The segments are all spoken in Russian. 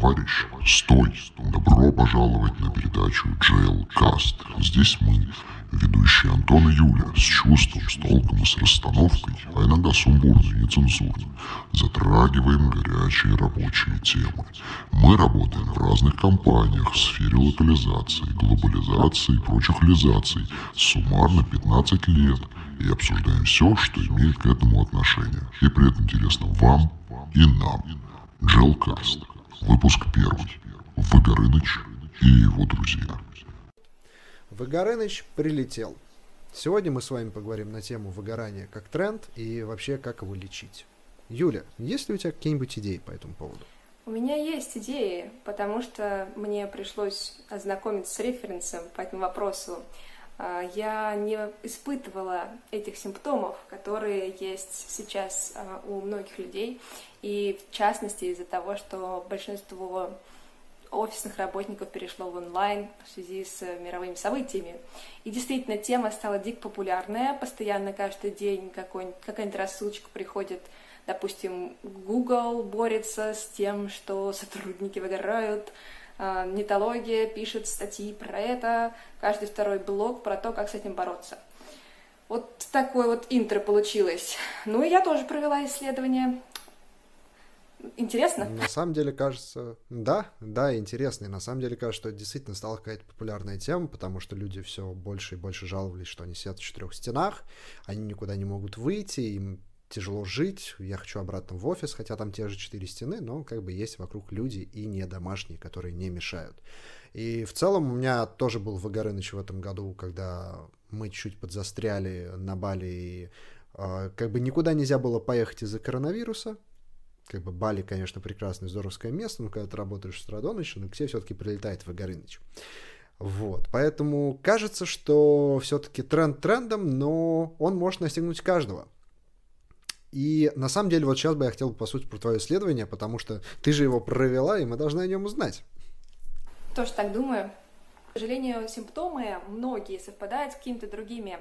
Товарищ, стой! Добро пожаловать на передачу Jailcast. Здесь мы, ведущие Антон и Юля, с чувством, с толком и с расстановкой, а иногда сумбурно и нецензурно, затрагиваем горячие рабочие темы. Мы работаем в разных компаниях в сфере локализации, глобализации и прочих лизаций суммарно 15 лет и обсуждаем все, что имеет к этому отношение. И при этом интересно вам и нам. Джелкаст. Выпуск первый. Выгорыныч и его друзья. Выгорыныч прилетел. Сегодня мы с вами поговорим на тему выгорания как тренд и вообще как его лечить. Юля, есть ли у тебя какие-нибудь идеи по этому поводу? У меня есть идеи, потому что мне пришлось ознакомиться с референсом по этому вопросу. А, я не испытывала этих симптомов, которые есть сейчас а, у многих людей, и в частности из-за того, что большинство офисных работников перешло в онлайн в связи с мировыми событиями. И действительно, тема стала дико популярная, постоянно каждый день какая-нибудь рассылочка приходит, допустим, Google борется с тем, что сотрудники выгорают, Нетология пишет статьи про это, каждый второй блог про то, как с этим бороться. Вот такое вот интро получилось. Ну и я тоже провела исследование. Интересно? На самом деле кажется, да, да, интересно. И на самом деле кажется, что это действительно стала какая-то популярная тема, потому что люди все больше и больше жаловались, что они сидят в четырех стенах, они никуда не могут выйти, им тяжело жить, я хочу обратно в офис, хотя там те же четыре стены, но как бы есть вокруг люди и не домашние, которые не мешают. И в целом у меня тоже был Вагорыныч в этом году, когда мы чуть подзастряли на Бали, и э, как бы никуда нельзя было поехать из-за коронавируса, как бы Бали, конечно, прекрасное, здоровское место, но когда ты работаешь до ночи, ну, к тебе все-таки прилетает Вагорыныч. Вот, поэтому кажется, что все-таки тренд трендом, но он может настигнуть каждого. И на самом деле вот сейчас бы я хотел, по сути, про твое исследование, потому что ты же его провела, и мы должны о нем узнать. Тоже так думаю. К сожалению, симптомы многие совпадают с какими-то другими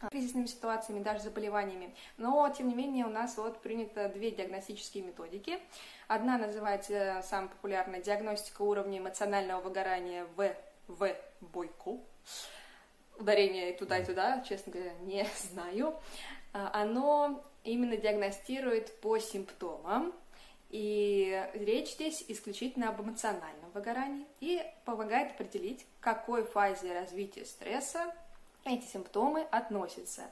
а, кризисными ситуациями, даже заболеваниями. Но, тем не менее, у нас вот принято две диагностические методики. Одна называется самая популярная диагностика уровня эмоционального выгорания в, в Бойко. Ударение туда, и туда, честно говоря, не знаю. А, оно именно диагностирует по симптомам, и речь здесь исключительно об эмоциональном выгорании и помогает определить, к какой фазе развития стресса эти симптомы относятся.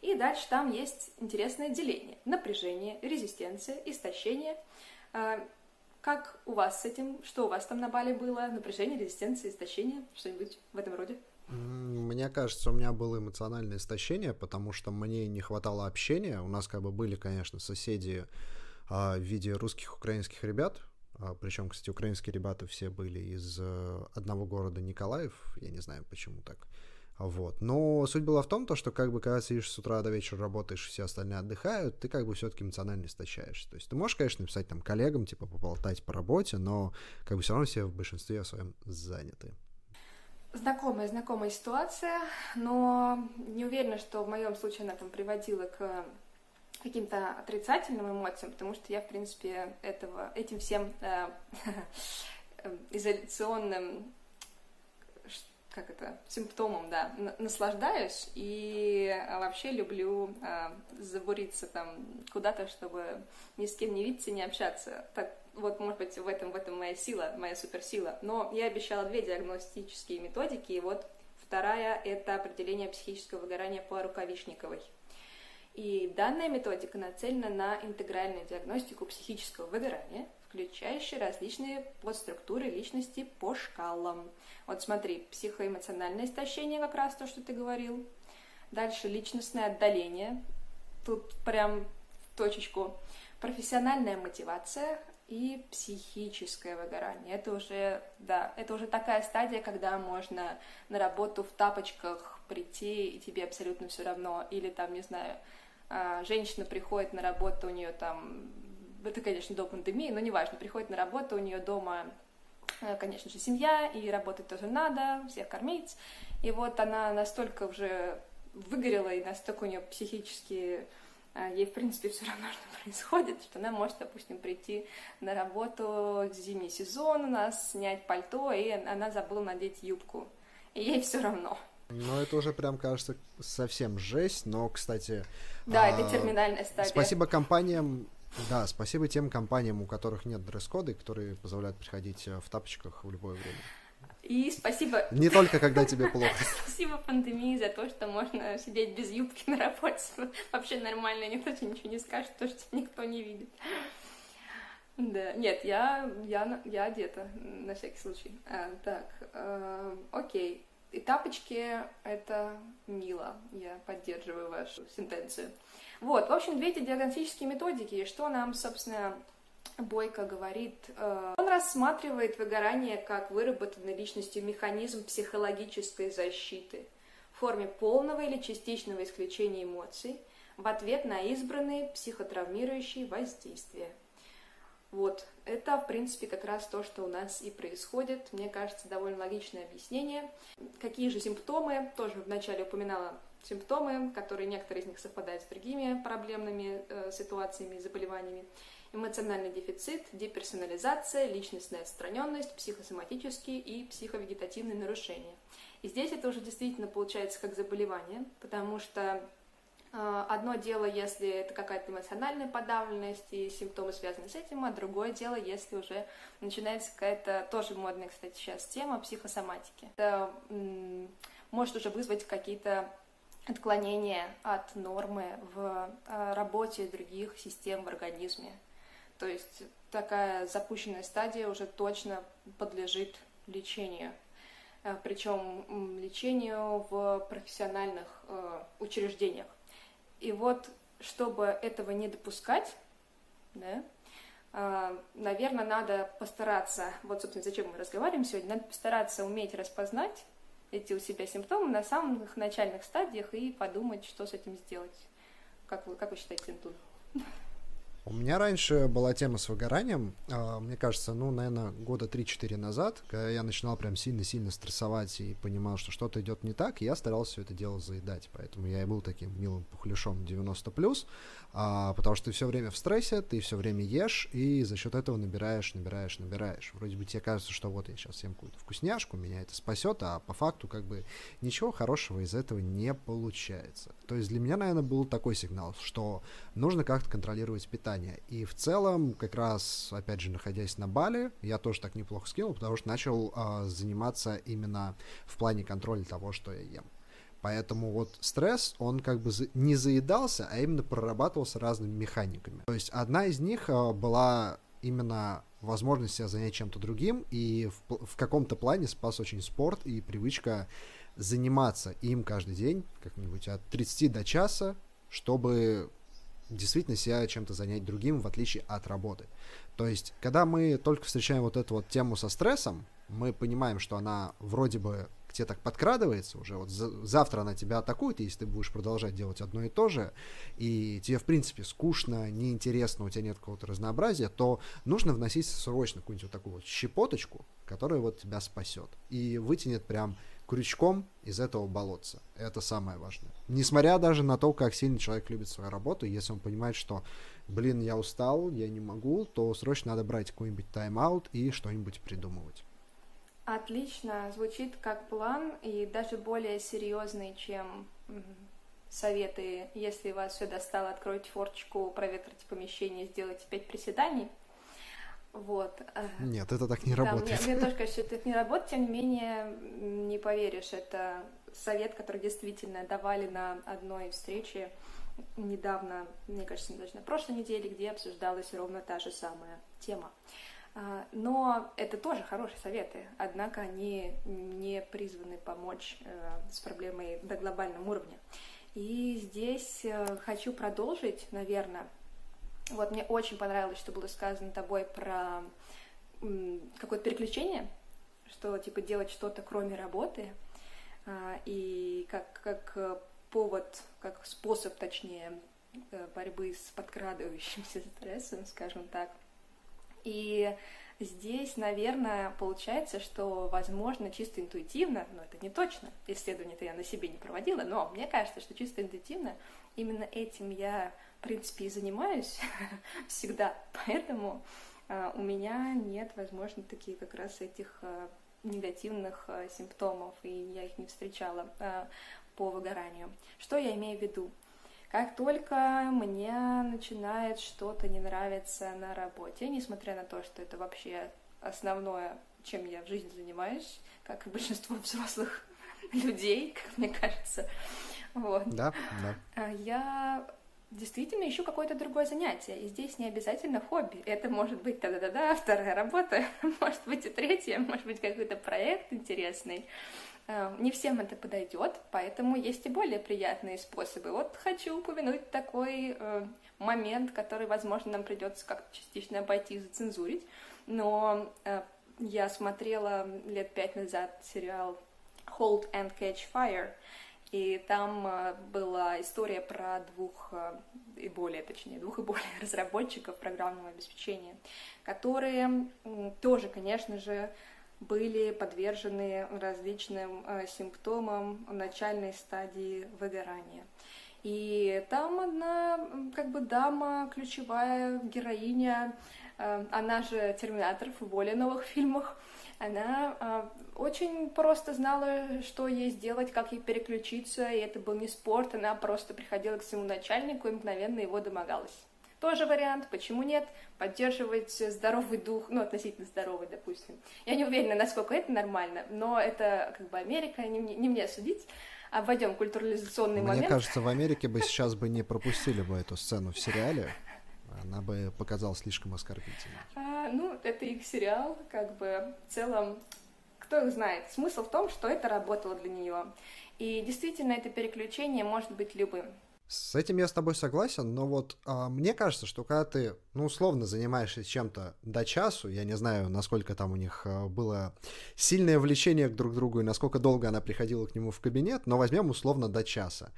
И дальше там есть интересное деление. Напряжение, резистенция, истощение. А, как у вас с этим? Что у вас там на бале было? Напряжение, резистенция, истощение? Что-нибудь в этом роде? Мне кажется, у меня было эмоциональное истощение, потому что мне не хватало общения. У нас как бы были, конечно, соседи а, в виде русских украинских ребят. А, причем, кстати, украинские ребята все были из а, одного города Николаев. Я не знаю, почему так. Вот. Но суть была в том, то, что как бы когда сидишь с утра до вечера работаешь, все остальные отдыхают, ты как бы все-таки эмоционально истощаешься. То есть ты можешь, конечно, написать там коллегам, типа поболтать по работе, но как бы все равно все в большинстве своем заняты. Знакомая, знакомая ситуация, но не уверена, что в моем случае она там приводила к каким-то отрицательным эмоциям, потому что я, в принципе, этого, этим всем э, изоляционным как это, симптомом, да, наслаждаюсь и вообще люблю э, забуриться там куда-то, чтобы ни с кем не видеться, не общаться. Так, вот, может быть, в этом, в этом моя сила, моя суперсила. Но я обещала две диагностические методики, и вот вторая — это определение психического выгорания по Рукавишниковой. И данная методика нацелена на интегральную диагностику психического выгорания, включающую различные подструктуры личности по шкалам. Вот смотри, психоэмоциональное истощение, как раз то, что ты говорил. Дальше личностное отдаление, тут прям точечку. Профессиональная мотивация, и психическое выгорание. Это уже, да, это уже такая стадия, когда можно на работу в тапочках прийти, и тебе абсолютно все равно. Или там, не знаю, а, женщина приходит на работу, у нее там, это, конечно, до пандемии, но неважно, приходит на работу, у нее дома, э, конечно же, семья, и работать тоже надо, всех кормить. И вот она настолько уже выгорела, и настолько у нее психические ей, в принципе, все равно, что происходит, что она может, допустим, прийти на работу в зимний сезон у нас, снять пальто, и она забыла надеть юбку. И ей все равно. Ну, это уже прям кажется совсем жесть, но, кстати... Да, а, это терминальная стадия. Спасибо компаниям, да, спасибо тем компаниям, у которых нет дресс-кода, которые позволяют приходить э, в тапочках в любое время. И спасибо... Не только когда тебе плохо. Спасибо пандемии за то, что можно сидеть без юбки на работе. Вообще нормально, никто тебе ничего не скажет, то, что никто не видит. Да, нет, я, я, я одета, на всякий случай. А, так, э, окей. И тапочки — это мило. Я поддерживаю вашу сентенцию. Вот, в общем, две эти диагностические методики. Что нам, собственно, Бойко говорит, э, он рассматривает выгорание как выработанный личностью механизм психологической защиты в форме полного или частичного исключения эмоций в ответ на избранные психотравмирующие воздействия. Вот, это, в принципе, как раз то, что у нас и происходит. Мне кажется, довольно логичное объяснение. Какие же симптомы? Тоже вначале упоминала симптомы, которые некоторые из них совпадают с другими проблемными э, ситуациями и заболеваниями. Эмоциональный дефицит, деперсонализация, личностная отстраненность, психосоматические и психовегетативные нарушения. И здесь это уже действительно получается как заболевание, потому что а, одно дело, если это какая-то эмоциональная подавленность и симптомы связаны с этим, а другое дело, если уже начинается какая-то, тоже модная, кстати, сейчас тема психосоматики. Это может уже вызвать какие-то отклонения от нормы в а, работе других систем в организме. То есть такая запущенная стадия уже точно подлежит лечению. А, Причем лечению в профессиональных учреждениях. И вот, чтобы этого не допускать, да, а, наверное, надо постараться, вот, собственно, зачем мы разговариваем сегодня, надо постараться уметь распознать эти у себя симптомы на самых начальных стадиях и подумать, что с этим сделать. Как вы, как вы считаете, Антон? У меня раньше была тема с выгоранием, а, мне кажется, ну, наверное, года 3-4 назад, когда я начинал прям сильно-сильно стрессовать и понимал, что что-то идет не так, я старался все это дело заедать, поэтому я и был таким милым пухляшом 90+, а, потому что ты все время в стрессе, ты все время ешь, и за счет этого набираешь, набираешь, набираешь. Вроде бы тебе кажется, что вот я сейчас съем какую-то вкусняшку, меня это спасет, а по факту как бы ничего хорошего из этого не получается. То есть для меня, наверное, был такой сигнал, что нужно как-то контролировать питание. И в целом, как раз, опять же, находясь на Бали, я тоже так неплохо скинул, потому что начал а, заниматься именно в плане контроля того, что я ем. Поэтому вот стресс, он как бы не заедался, а именно прорабатывался разными механиками. То есть одна из них а, была именно возможность себя занять чем-то другим, и в, в каком-то плане спас очень спорт и привычка заниматься им каждый день, как-нибудь от 30 до часа, чтобы действительно себя чем-то занять другим, в отличие от работы. То есть, когда мы только встречаем вот эту вот тему со стрессом, мы понимаем, что она вроде бы к тебе так подкрадывается уже, вот завтра она тебя атакует, если ты будешь продолжать делать одно и то же, и тебе, в принципе, скучно, неинтересно, у тебя нет какого-то разнообразия, то нужно вносить срочно какую-нибудь вот такую вот щепоточку, которая вот тебя спасет и вытянет прям крючком из этого болотца. Это самое важное. Несмотря даже на то, как сильно человек любит свою работу, если он понимает, что, блин, я устал, я не могу, то срочно надо брать какой-нибудь тайм-аут и что-нибудь придумывать. Отлично, звучит как план и даже более серьезный, чем советы, если вас все достало, откройте форчику, проветрите помещение, сделайте пять приседаний. Вот. Нет, это так не да, работает. Мне, мне тоже кажется, что это не работает, тем не менее, не поверишь, это совет, который действительно давали на одной встрече недавно, мне кажется, даже на прошлой неделе, где обсуждалась ровно та же самая тема. А, но это тоже хорошие советы, однако они не призваны помочь э, с проблемой до глобальном уровне. И здесь э, хочу продолжить, наверное. Вот мне очень понравилось, что было сказано тобой про какое-то переключение, что типа делать что-то кроме работы, а, и как, как повод, как способ, точнее, э, борьбы с подкрадывающимся стрессом, скажем так. И здесь, наверное, получается, что, возможно, чисто интуитивно, но это не точно, исследование-то я на себе не проводила, но мне кажется, что чисто интуитивно именно этим я в принципе, и занимаюсь всегда, поэтому э, у меня нет, возможно, таких как раз этих э, негативных э, симптомов, и я их не встречала по выгоранию. Что я имею в виду? Как только мне начинает что-то не нравиться на работе, несмотря на то, что это вообще основное, чем я в жизни занимаюсь, как и большинство взрослых людей, как мне кажется, вот. Да, да. Я действительно ищу какое-то другое занятие. И здесь не обязательно хобби. Это может быть да-да-да, вторая работа, может быть и третья, может быть какой-то проект интересный. А, не всем это подойдет, поэтому есть и более приятные способы. Вот хочу упомянуть такой э, момент, который, возможно, нам придется как-то частично обойти и зацензурить. Но э, я смотрела лет пять назад сериал Hold and Catch Fire, и там э, была история про двух э, и более, точнее, двух и более разработчиков программного обеспечения, которые тоже, конечно же, были подвержены различным э, симптомам начальной стадии выгорания. И там одна, как бы, дама, ключевая героиня, она же Терминатор в более новых фильмах, она э, очень просто знала, что ей сделать, как ей переключиться, и это был не спорт, она просто приходила к своему начальнику и мгновенно его домогалась. Тоже вариант, почему нет? Поддерживать здоровый дух, ну, относительно здоровый, допустим. Я не уверена, насколько это нормально, но это как бы Америка, не, мне, не мне судить. Обойдем культурализационный Мне момент. Мне кажется, в Америке бы сейчас бы не пропустили бы эту сцену в сериале. Она бы показалась слишком оскорбительной. А, ну, это их сериал, как бы в целом, кто их знает. Смысл в том, что это работало для нее. И действительно, это переключение может быть любым. С этим я с тобой согласен, но вот а, мне кажется, что когда ты, ну, условно занимаешься чем-то до часу, я не знаю, насколько там у них а, было сильное влечение к друг другу и насколько долго она приходила к нему в кабинет, но возьмем условно до часа.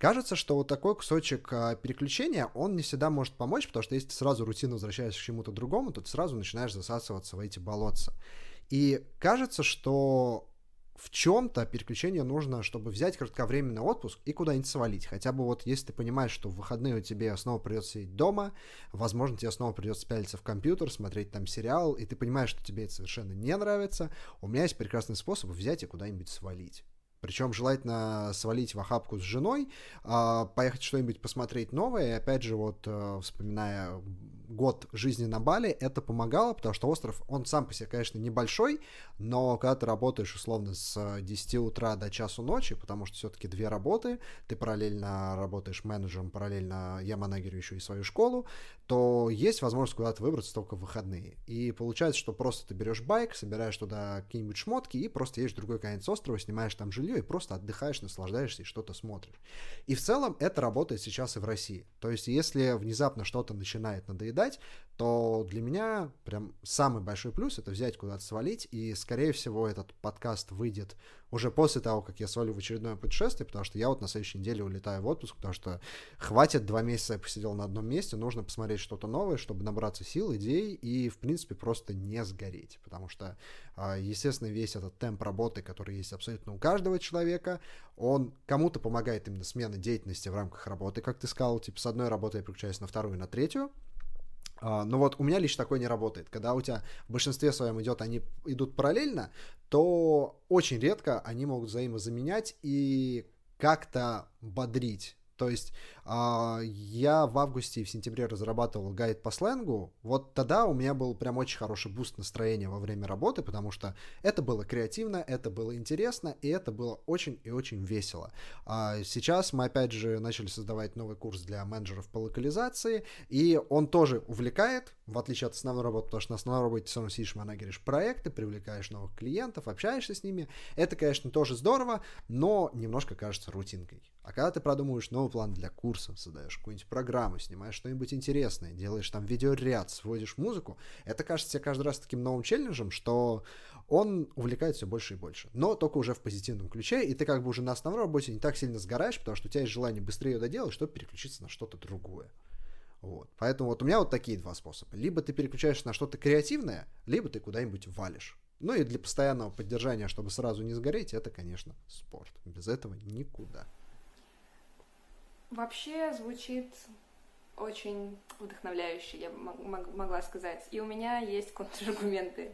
Кажется, что вот такой кусочек а, переключения, он не всегда может помочь, потому что если ты сразу рутину возвращаешься к чему-то другому, то ты сразу начинаешь засасываться в эти болотца. И кажется, что в чем-то переключение нужно, чтобы взять кратковременный отпуск и куда-нибудь свалить. Хотя бы вот если ты понимаешь, что в выходные тебе снова придется сидеть дома, возможно, тебе снова придется пялиться в компьютер, смотреть там сериал, и ты понимаешь, что тебе это совершенно не нравится, у меня есть прекрасный способ взять и куда-нибудь свалить. Причем желательно свалить в охапку с женой, а, поехать что-нибудь посмотреть новое. И опять же, вот э, вспоминая год жизни на Бали, это помогало, потому что остров, он сам по себе, конечно, небольшой, но когда ты работаешь условно с 10 утра до часу ночи, потому что все-таки две работы, ты параллельно работаешь менеджером, параллельно я манагерю еще и свою школу, то есть возможность куда-то выбраться только в выходные. И получается, что просто ты берешь байк, собираешь туда какие-нибудь шмотки и просто едешь в другой конец острова, снимаешь там жилье и просто отдыхаешь, наслаждаешься и что-то смотришь. И в целом это работает сейчас и в России. То есть если внезапно что-то начинает надоедать, то для меня прям самый большой плюс это взять куда-то свалить, и, скорее всего, этот подкаст выйдет уже после того, как я свалю в очередное путешествие, потому что я вот на следующей неделе улетаю в отпуск, потому что хватит два месяца я посидел на одном месте, нужно посмотреть что-то новое, чтобы набраться сил, идей и, в принципе, просто не сгореть, потому что, а, естественно, весь этот темп работы, который есть абсолютно у каждого человека, он кому-то помогает именно смена деятельности в рамках работы, как ты сказал, типа с одной работы я переключаюсь на вторую, на третью, но вот у меня лично такое не работает. Когда у тебя в большинстве своем идет, они идут параллельно, то очень редко они могут взаимозаменять и как-то бодрить то есть я в августе и в сентябре разрабатывал гайд по сленгу. Вот тогда у меня был прям очень хороший boost настроения во время работы, потому что это было креативно, это было интересно, и это было очень и очень весело. А сейчас мы опять же начали создавать новый курс для менеджеров по локализации, и он тоже увлекает, в отличие от основной работы, потому что на основной работе все равно сидишь, манагеришь проекты, привлекаешь новых клиентов, общаешься с ними. Это, конечно, тоже здорово, но немножко кажется рутинкой. А когда ты продумываешь новый план для курса, создаешь какую-нибудь программу, снимаешь что-нибудь интересное, делаешь там видеоряд, сводишь музыку, это кажется тебе каждый раз таким новым челленджем, что он увлекает все больше и больше. Но только уже в позитивном ключе, и ты как бы уже на основной работе не так сильно сгораешь, потому что у тебя есть желание быстрее ее доделать, чтобы переключиться на что-то другое. Вот. Поэтому вот у меня вот такие два способа. Либо ты переключаешься на что-то креативное, либо ты куда-нибудь валишь. Ну и для постоянного поддержания, чтобы сразу не сгореть, это, конечно, спорт. Без этого никуда. Вообще звучит очень вдохновляющий, я могла сказать. И у меня есть контраргументы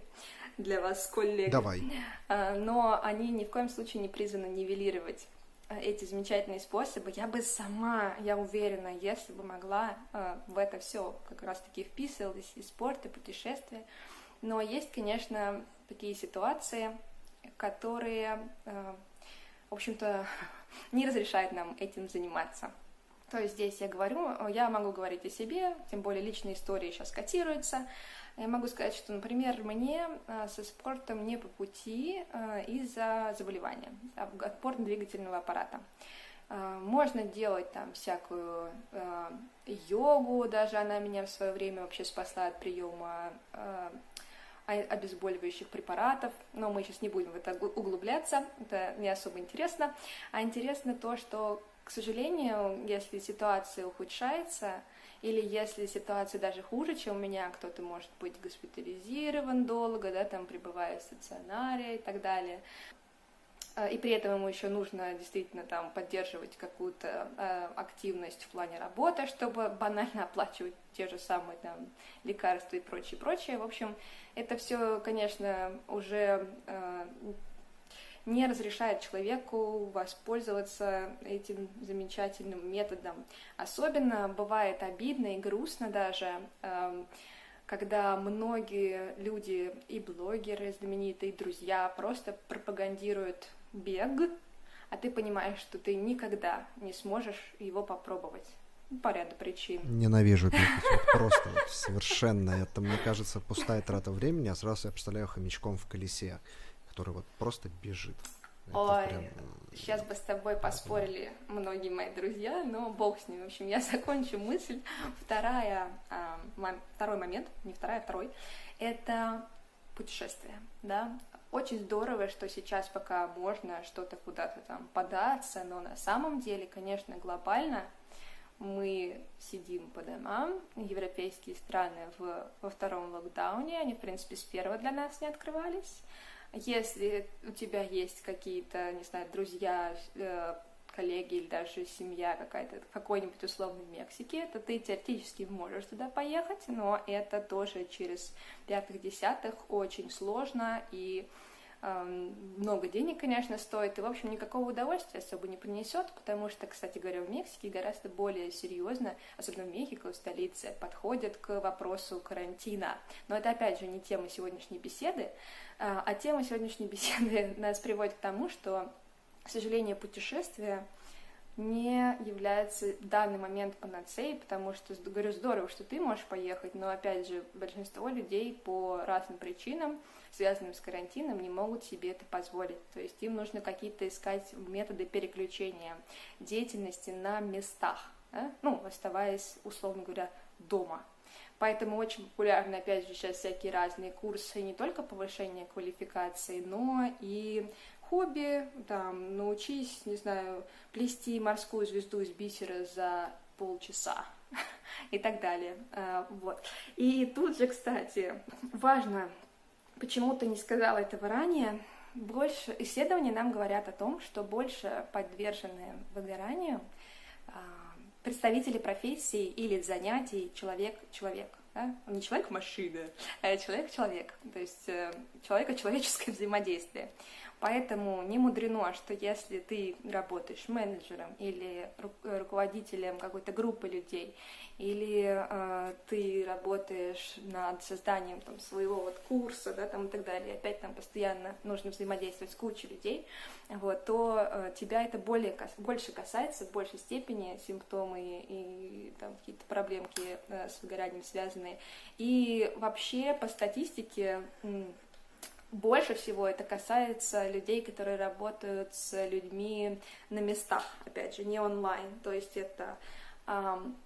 для вас, коллеги. Давай. А, но они ни в коем случае не призваны нивелировать а, эти замечательные способы. Я бы сама, я уверена, если бы могла, а, в это все как раз-таки вписывалась и спорт, и путешествия. Но есть, конечно, такие ситуации, которые, в общем-то, не разрешают нам этим заниматься. То есть здесь я говорю, я могу говорить о себе, тем более личные истории сейчас котируются. Я могу сказать, что, например, мне э, со спортом не по пути э, из-за заболевания опорно-двигательного аппарата. Э, можно делать там всякую йогу, даже она меня в свое время вообще спасла от приема обезболивающих препаратов, но мы сейчас не будем в это углубляться, это не особо интересно. А интересно то, что, к сожалению, если ситуация ухудшается, или если ситуация даже хуже, чем у меня, кто-то может быть госпитализирован долго, да, там пребывая в стационаре и так далее. А, и при этом ему еще нужно действительно там поддерживать какую-то э, активность в плане работы, чтобы банально оплачивать те же самые там лекарства и прочее, прочее. В общем, это все, конечно, уже э, не разрешает человеку воспользоваться этим замечательным методом. Особенно бывает обидно и грустно даже, эм, когда многие люди и блогеры знаменитые, и друзья просто пропагандируют бег, а ты понимаешь, что ты никогда не сможешь его попробовать по ряду причин. Ненавижу бегать, вот просто вот совершенно. Это, мне кажется, пустая трата времени, а сразу я представляю хомячком в колесе который вот просто бежит. Это Ой, прям... сейчас бы с тобой поспорили многие мои друзья, но бог с ним. В общем, я закончу мысль. Вторая, а, второй момент, не вторая, а второй, это путешествие, да. Очень здорово, что сейчас пока можно что-то куда-то там податься, но на самом деле, конечно, глобально мы сидим по домам, европейские страны в, во втором локдауне, они, в принципе, с первого для нас не открывались, если у тебя есть какие-то, не знаю, друзья, э, коллеги или даже семья какая-то какой-нибудь условной Мексики, то ты теоретически можешь туда поехать, но это тоже через пятых-десятых очень сложно и много денег, конечно, стоит, и, в общем, никакого удовольствия особо не принесет, потому что, кстати говоря, в Мексике гораздо более серьезно, особенно в Мехико, в столице, подходят к вопросу карантина. Но это, опять же, не тема сегодняшней беседы, а, а тема сегодняшней беседы нас приводит к тому, что, к сожалению, путешествия не является в данный момент панацеей, потому что, говорю, здорово, что ты можешь поехать, но, опять же, большинство людей по разным причинам, связанным с карантином, не могут себе это позволить. То есть им нужно какие-то искать методы переключения деятельности на местах, да? ну, оставаясь, условно говоря, дома. Поэтому очень популярны, опять же, сейчас всякие разные курсы, не только повышения квалификации, но и хобби, там, научись, не знаю, плести морскую звезду из бисера за полчаса и так далее. А, вот. И тут же, кстати, важно, почему ты не сказала этого ранее, больше исследования нам говорят о том, что больше подвержены выгоранию а, представители профессии или занятий человек-человек. Да? Не человек-машина, а человек-человек, то есть э, человека-человеческое взаимодействие. Поэтому не мудрено, что если ты работаешь менеджером или руководителем какой-то группы людей, или э, ты работаешь над созданием там, своего вот курса, да, там, и так далее, опять там постоянно нужно взаимодействовать с кучей людей, вот, то э, тебя это более, больше касается, в большей степени симптомы и, и какие-то проблемки э, с выгоранием связанные. И вообще по статистике больше всего это касается людей, которые работают с людьми на местах, опять же, не онлайн. То есть это эм,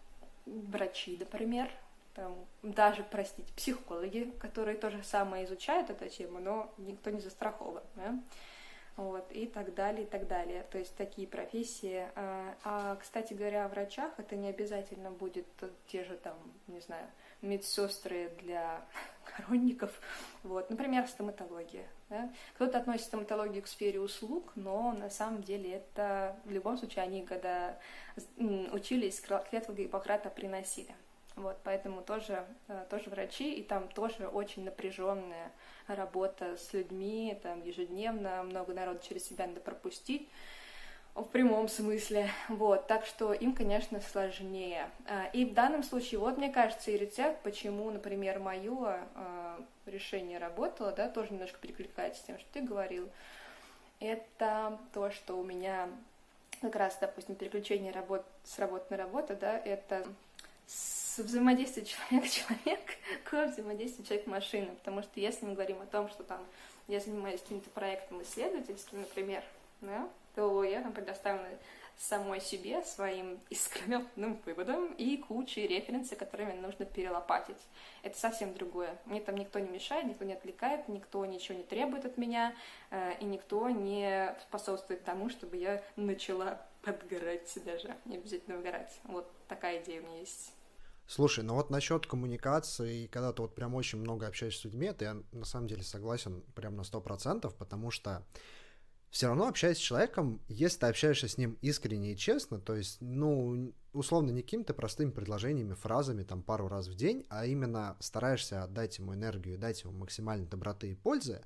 врачи, например, там, даже, простите, психологи, которые тоже самое изучают эту тему, но никто не застрахован. Да? Вот, и так далее, и так далее. То есть такие профессии. А, а, кстати говоря, о врачах это не обязательно будет те же там, не знаю, медсестры для коронников, Вот, например, стоматология. Да? Кто-то относит стоматологию к сфере услуг, но на самом деле это в любом случае они, когда учились, клятву Гиппократа приносили. Вот, поэтому тоже, э, тоже врачи, и там тоже очень напряженная работа с людьми, там ежедневно много народу через себя надо пропустить в прямом смысле, вот, так что им, конечно, сложнее. А, и в данном случае, вот, мне кажется, и рецепт, почему, например, мое а, решение работало, да, тоже немножко перекликается с тем, что ты говорил, это то, что у меня как раз, допустим, переключение работ с работы на работу, да, это с взаимодействия человек-человек к взаимодействию человек-машины, потому что если мы говорим о том, что там я занимаюсь каким-то проектом исследовательским, например, да, то я там предоставлена самой себе, своим искрометным выводом и кучей референсов, которыми нужно перелопатить. Это совсем другое. Мне там никто не мешает, никто не отвлекает, никто ничего не требует от меня, э, и никто не способствует тому, чтобы я начала подгорать даже, не обязательно выгорать. Вот такая идея у меня есть. Слушай, ну вот насчет коммуникации, когда ты вот прям очень много общаешься с людьми, это я на самом деле согласен прям на сто процентов, потому что все равно общаясь с человеком, если ты общаешься с ним искренне и честно, то есть, ну, условно, не какими-то простыми предложениями, фразами там пару раз в день, а именно стараешься отдать ему энергию, дать ему максимально доброты и пользы,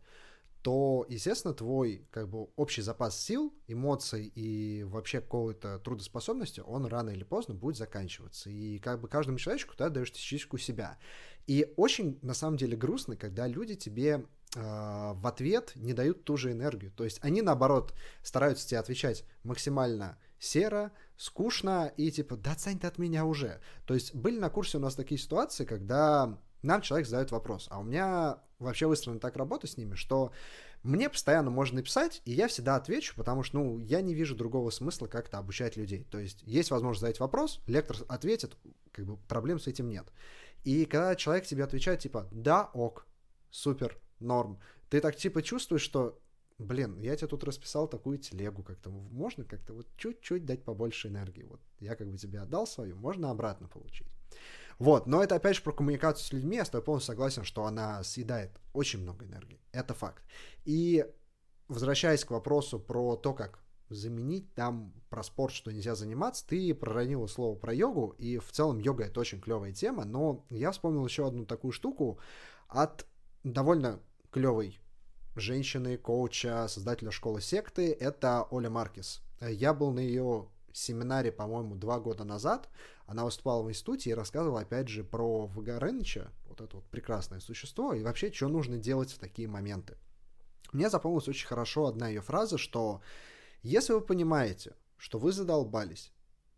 то, естественно, твой как бы общий запас сил, эмоций и вообще какой-то трудоспособности, он рано или поздно будет заканчиваться. И как бы каждому человечку ты отдаешь частичку себя. И очень, на самом деле, грустно, когда люди тебе в ответ не дают ту же энергию. То есть они, наоборот, стараются тебе отвечать максимально серо, скучно и типа, да отстань ты от меня уже. То есть были на курсе у нас такие ситуации, когда нам человек задает вопрос, а у меня вообще выстроена так работа с ними, что мне постоянно можно написать, и я всегда отвечу, потому что, ну, я не вижу другого смысла как-то обучать людей. То есть есть возможность задать вопрос, лектор ответит, как бы проблем с этим нет. И когда человек тебе отвечает, типа, да, ок, супер, норм, ты так типа чувствуешь, что, блин, я тебе тут расписал такую телегу, как-то можно как-то вот чуть-чуть дать побольше энергии. Вот я как бы тебе отдал свою, можно обратно получить. Вот, но это опять же про коммуникацию с людьми, я с тобой полностью согласен, что она съедает очень много энергии. Это факт. И возвращаясь к вопросу про то, как заменить там про спорт, что нельзя заниматься, ты проронила слово про йогу, и в целом йога это очень клевая тема, но я вспомнил еще одну такую штуку от довольно клевой женщины, коуча, создателя школы секты, это Оля Маркис. Я был на ее семинаре, по-моему, два года назад. Она выступала в институте и рассказывала, опять же, про Вагарыныча, вот это вот прекрасное существо, и вообще, что нужно делать в такие моменты. Мне запомнилась очень хорошо одна ее фраза, что если вы понимаете, что вы задолбались,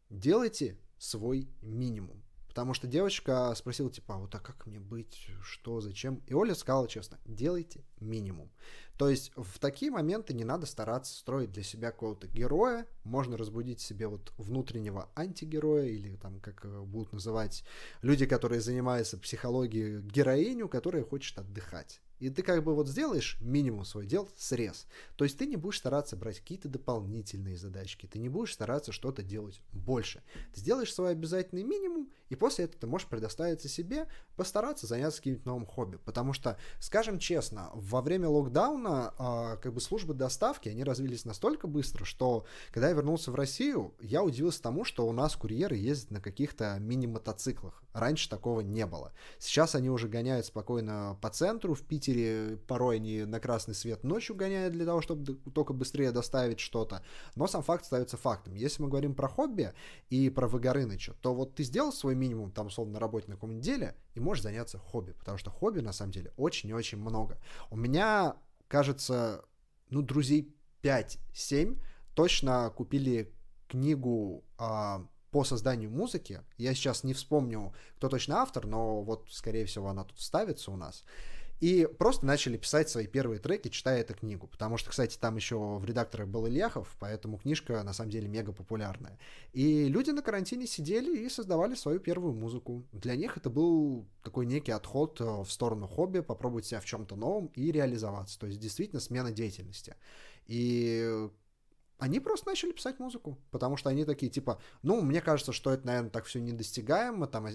делайте свой минимум. Потому что девочка спросила, типа, а вот а как мне быть, что, зачем? И Оля сказала честно, делайте минимум. То есть в такие моменты не надо стараться строить для себя какого-то героя, можно разбудить себе вот внутреннего антигероя, или там, как э, будут называть люди, которые занимаются психологией, героиню, которая хочет отдыхать. И ты как бы вот сделаешь минимум свой дел, срез. То есть ты не будешь стараться брать какие-то дополнительные задачки, ты не будешь стараться что-то делать больше. Ты сделаешь свой обязательный минимум, и после этого ты можешь предоставиться себе, постараться заняться каким-нибудь новым хобби. Потому что, скажем честно, во время локдауна э, как бы службы доставки, они развились настолько быстро, что когда я вернулся в Россию, я удивился тому, что у нас курьеры ездят на каких-то мини-мотоциклах. Раньше такого не было. Сейчас они уже гоняют спокойно по центру. В Питере порой они на красный свет ночью гоняют для того, чтобы только быстрее доставить что-то. Но сам факт остается фактом. Если мы говорим про хобби и про Выгорыныча, то вот ты сделал свой минимум, там, условно, на работе на каком-нибудь деле, и можешь заняться хобби. Потому что хобби, на самом деле, очень и очень много. У меня, кажется, ну, друзей 5-7 точно купили книгу а, по созданию музыки. Я сейчас не вспомню, кто точно автор, но вот, скорее всего, она тут ставится у нас. И просто начали писать свои первые треки, читая эту книгу. Потому что, кстати, там еще в редакторах был Ильяхов, поэтому книжка на самом деле мега популярная. И люди на карантине сидели и создавали свою первую музыку. Для них это был такой некий отход э, в сторону хобби, попробовать себя в чем-то новом и реализоваться. То есть действительно смена деятельности. И они просто начали писать музыку, потому что они такие, типа, ну, мне кажется, что это, наверное, так все недостигаемо, там,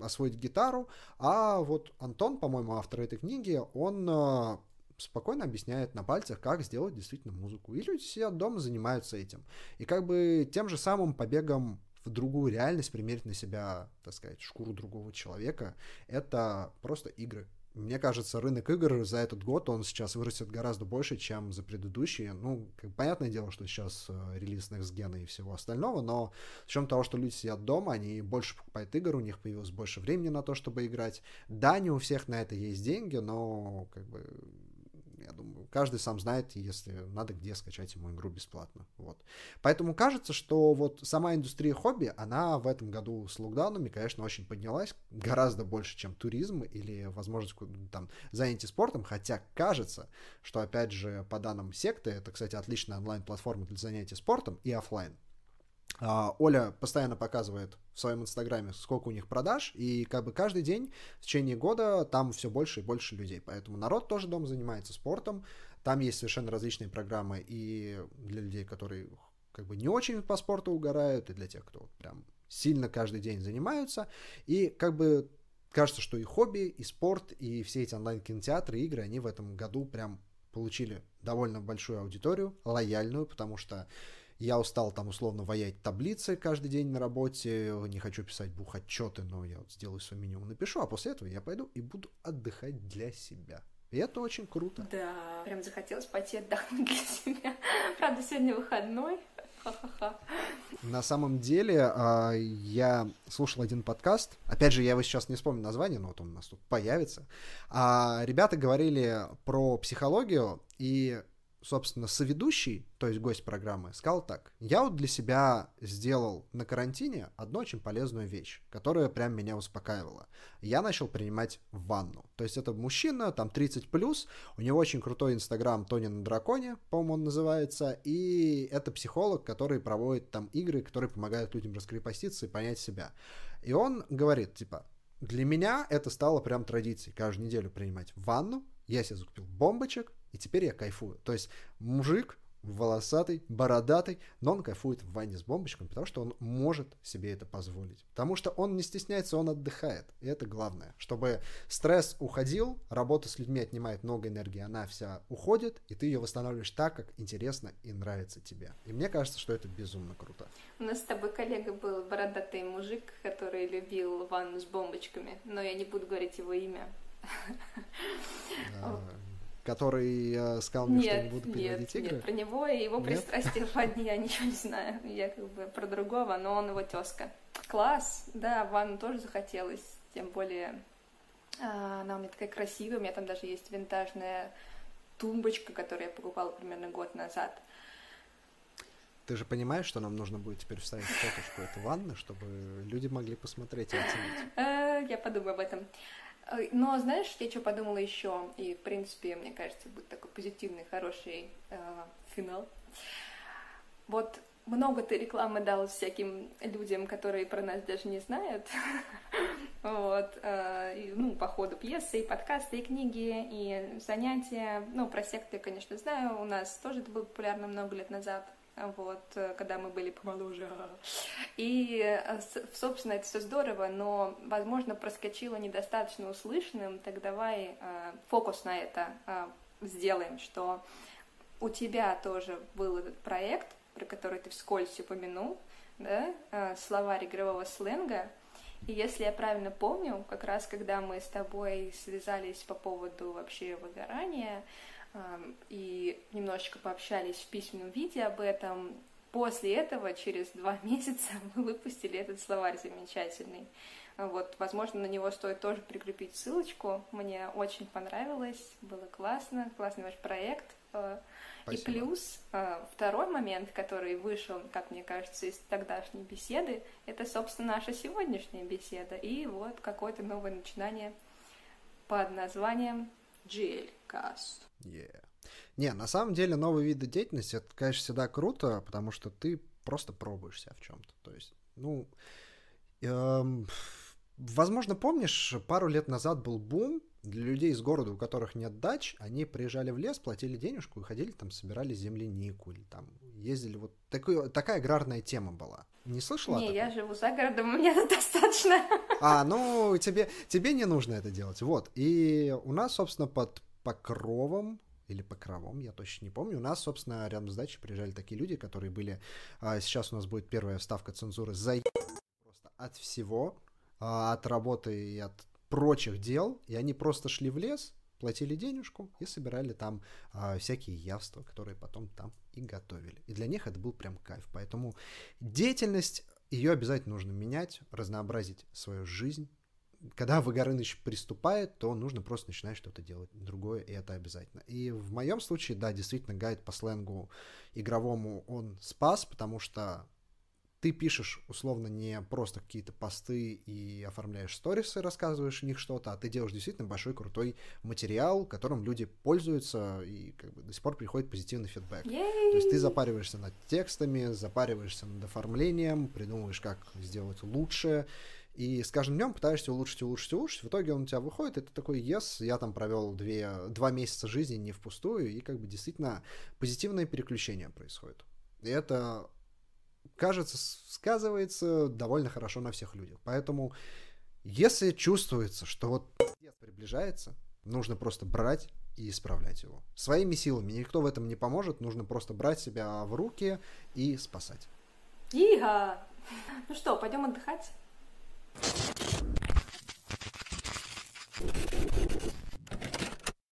освоить гитару, а вот Антон, по-моему, автор этой книги, он э, спокойно объясняет на пальцах, как сделать действительно музыку. И люди сидят дома, занимаются этим. И как бы тем же самым побегом в другую реальность примерить на себя, так сказать, шкуру другого человека, это просто игры. Мне кажется, рынок игр за этот год, он сейчас вырастет гораздо больше, чем за предыдущие. Ну, как, понятное дело, что сейчас э, релиз Next и всего остального, но с учетом того, что люди сидят дома, они больше покупают игр, у них появилось больше времени на то, чтобы играть. Да, не у всех на это есть деньги, но как бы я думаю, каждый сам знает, если надо, где скачать ему игру бесплатно. Вот. Поэтому кажется, что вот сама индустрия хобби, она в этом году с локдаунами, конечно, очень поднялась, гораздо больше, чем туризм или возможность там занятий спортом, хотя кажется, что, опять же, по данным секты, это, кстати, отличная онлайн-платформа для занятий спортом и офлайн. А, Оля постоянно показывает в своем инстаграме, сколько у них продаж, и как бы каждый день в течение года там все больше и больше людей. Поэтому народ тоже дома занимается спортом. Там есть совершенно различные программы и для людей, которые как бы не очень по спорту угорают, и для тех, кто прям сильно каждый день занимаются. И как бы кажется, что и хобби, и спорт, и все эти онлайн-кинотеатры, игры, они в этом году прям получили довольно большую аудиторию, лояльную, потому что я устал там условно воять таблицы каждый день на работе, не хочу писать бух отчеты, но я вот сделаю свой минимум, напишу, а после этого я пойду и буду отдыхать для себя. И это очень круто. Да, прям захотелось пойти отдохнуть для себя. Правда, сегодня выходной. Ха-ха-ха. На самом деле, а, я слушал один подкаст. Опять же, я его сейчас не вспомню название, но вот он у нас тут появится. А, ребята говорили про психологию, и собственно, соведущий, то есть гость программы, сказал так. Я вот для себя сделал на карантине одну очень полезную вещь, которая прям меня успокаивала. Я начал принимать ванну. То есть это мужчина, там 30 плюс, у него очень крутой инстаграм Тони на драконе, по-моему, он называется, и это психолог, который проводит там игры, которые помогают людям раскрепоститься и понять себя. И он говорит, типа, для меня это стало прям традицией каждую неделю принимать ванну. Я себе закупил бомбочек, и теперь я кайфую. То есть мужик волосатый, бородатый, но он кайфует в ванне с бомбочками, потому что он может себе это позволить. Потому что он не стесняется, он отдыхает. И это главное. Чтобы стресс уходил, работа с людьми отнимает много энергии, она вся уходит, и ты ее восстанавливаешь так, как интересно и нравится тебе. И мне кажется, что это безумно круто. У нас с тобой коллега был бородатый мужик, который любил ванну с бомбочками, но я не буду говорить его имя. Который э, сказал мне, нет, что не буду переводить нет, игры? Нет, про него и его пристрастие в ванне я ничего не знаю. Я как бы про другого, но он его тезка. Класс, да, ванну тоже захотелось, тем более а, она у меня такая красивая, у меня там даже есть винтажная тумбочка, которую я покупала примерно год назад. Ты же понимаешь, что нам нужно будет теперь вставить фоточку этой ванны, чтобы люди могли посмотреть и оценить? Э, я подумаю об этом. Э, но знаешь, я что подумала еще, и в принципе, мне кажется, будет такой позитивный, хороший э, финал. Вот много ты рекламы дал всяким людям, которые про нас даже не знают. вот. Э, ну, по ходу пьесы, и подкасты, и книги, и занятия. Ну, про секты конечно, знаю. У нас тоже это было популярно много лет назад вот, э, когда мы были помоложе. И, э, собственно, это все здорово, но, возможно, проскочило недостаточно услышанным, так давай э, фокус на это сделаем, что у тебя тоже был этот проект, про который ты вскользь упомянул, да, словарь игрового сленга, и если я правильно помню, как раз когда мы с тобой связались по поводу вообще выгорания, и немножечко пообщались в письменном виде об этом. После этого, через два месяца, мы выпустили этот словарь замечательный. Вот, возможно, на него стоит тоже прикрепить ссылочку. Мне очень понравилось, было классно, классный ваш проект. Э, Спасибо. И плюс э, второй момент, который вышел, как мне кажется, из тогдашней беседы, это, собственно, наша сегодняшняя беседа. И вот какое-то новое начинание под названием GL-Cast. Yeah. Не, на самом деле новые виды деятельности, это, конечно, всегда круто, потому что ты просто пробуешь себя в чем-то. То есть, ну, эм, возможно, помнишь, пару лет назад был бум Для людей из города, у которых нет дач, они приезжали в лес, платили денежку и ходили там, собирали землянику или там ездили. Вот такой, такая аграрная тема была. Не слышала? Не, я живу за городом, мне это достаточно. А, ну, тебе, тебе не нужно это делать. Вот. И у нас, собственно, под покровом или покровом, я точно не помню. У нас, собственно, рядом с дачей приезжали такие люди, которые были... А, сейчас у нас будет первая вставка цензуры за просто от всего, а, от работы и от прочих дел, и они просто шли в лес, платили денежку и собирали там а, всякие явства, которые потом там и готовили. И для них это был прям кайф. Поэтому деятельность, ее обязательно нужно менять, разнообразить свою жизнь. Когда Выгорыныч приступает, то нужно просто начинать что-то делать другое, и это обязательно. И в моем случае, да, действительно, гайд по сленгу игровому он спас, потому что ты пишешь условно не просто какие-то посты и оформляешь сторисы, рассказываешь в них что-то, а ты делаешь действительно большой крутой материал, которым люди пользуются и как бы до сих пор приходит позитивный фидбэк. Yay! То есть ты запариваешься над текстами, запариваешься над оформлением, придумываешь, как сделать лучше, и с каждым днем пытаешься улучшить, улучшить, улучшить. В итоге он у тебя выходит, и ты такой, yes, я там провел две, два месяца жизни не впустую, и как бы действительно позитивное переключение происходит. И это кажется, сказывается довольно хорошо на всех людях. Поэтому, если чувствуется, что вот приближается, нужно просто брать и исправлять его. Своими силами. Никто в этом не поможет. Нужно просто брать себя в руки и спасать. Ига! Ну что, пойдем отдыхать?